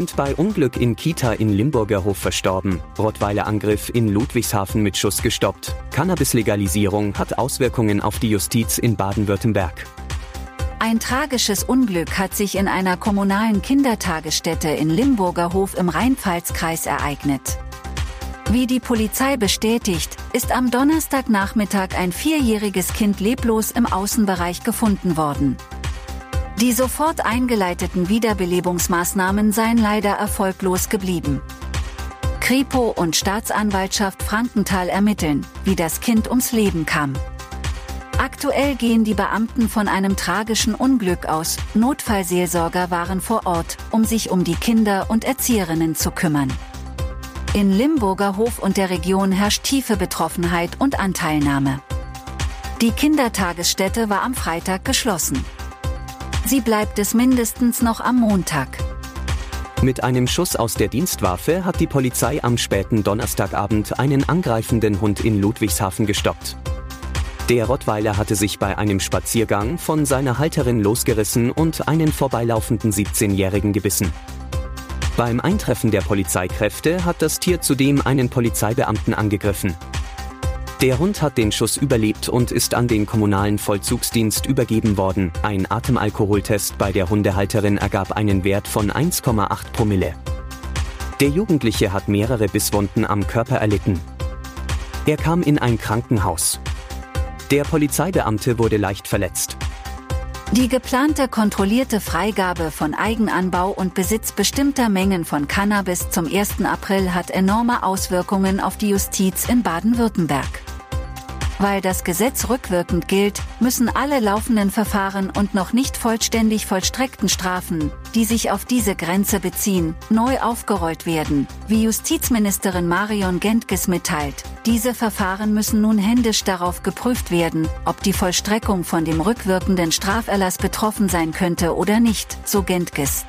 Kind bei Unglück in Kita in Limburger Hof verstorben. Rottweiler-Angriff in Ludwigshafen mit Schuss gestoppt. Cannabis-Legalisierung hat Auswirkungen auf die Justiz in Baden-Württemberg. Ein tragisches Unglück hat sich in einer kommunalen Kindertagesstätte in Limburger Hof im Rheinpfalz-Kreis ereignet. Wie die Polizei bestätigt, ist am Donnerstagnachmittag ein vierjähriges Kind leblos im Außenbereich gefunden worden. Die sofort eingeleiteten Wiederbelebungsmaßnahmen seien leider erfolglos geblieben. Kripo und Staatsanwaltschaft Frankenthal ermitteln, wie das Kind ums Leben kam. Aktuell gehen die Beamten von einem tragischen Unglück aus. Notfallseelsorger waren vor Ort, um sich um die Kinder und Erzieherinnen zu kümmern. In Limburger Hof und der Region herrscht tiefe Betroffenheit und Anteilnahme. Die Kindertagesstätte war am Freitag geschlossen. Sie bleibt es mindestens noch am Montag. Mit einem Schuss aus der Dienstwaffe hat die Polizei am späten Donnerstagabend einen angreifenden Hund in Ludwigshafen gestoppt. Der Rottweiler hatte sich bei einem Spaziergang von seiner Halterin losgerissen und einen vorbeilaufenden 17-Jährigen gebissen. Beim Eintreffen der Polizeikräfte hat das Tier zudem einen Polizeibeamten angegriffen. Der Hund hat den Schuss überlebt und ist an den kommunalen Vollzugsdienst übergeben worden. Ein Atemalkoholtest bei der Hundehalterin ergab einen Wert von 1,8 Promille. Der Jugendliche hat mehrere Bisswunden am Körper erlitten. Er kam in ein Krankenhaus. Der Polizeibeamte wurde leicht verletzt. Die geplante kontrollierte Freigabe von Eigenanbau und Besitz bestimmter Mengen von Cannabis zum 1. April hat enorme Auswirkungen auf die Justiz in Baden-Württemberg. Weil das Gesetz rückwirkend gilt, müssen alle laufenden Verfahren und noch nicht vollständig vollstreckten Strafen, die sich auf diese Grenze beziehen, neu aufgerollt werden, wie Justizministerin Marion Gentges mitteilt. Diese Verfahren müssen nun händisch darauf geprüft werden, ob die Vollstreckung von dem rückwirkenden Straferlass betroffen sein könnte oder nicht, so Gentges.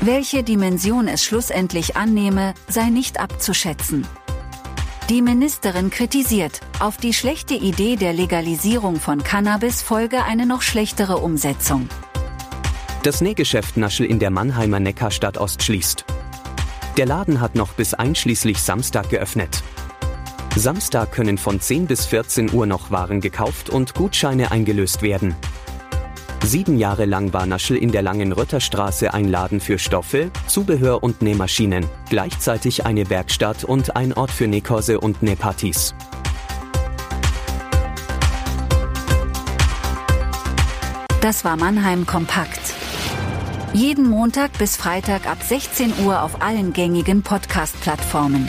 Welche Dimension es schlussendlich annehme, sei nicht abzuschätzen. Die Ministerin kritisiert, auf die schlechte Idee der Legalisierung von Cannabis folge eine noch schlechtere Umsetzung. Das Nähgeschäft Naschel in der Mannheimer Neckarstadt Ost schließt. Der Laden hat noch bis einschließlich Samstag geöffnet. Samstag können von 10 bis 14 Uhr noch Waren gekauft und Gutscheine eingelöst werden. Sieben Jahre lang war Naschel in der Langen Rötterstraße ein Laden für Stoffe, Zubehör und Nähmaschinen, gleichzeitig eine Werkstatt und ein Ort für Nähkurse und Nähpartys. Das war Mannheim Kompakt. Jeden Montag bis Freitag ab 16 Uhr auf allen gängigen Podcast-Plattformen.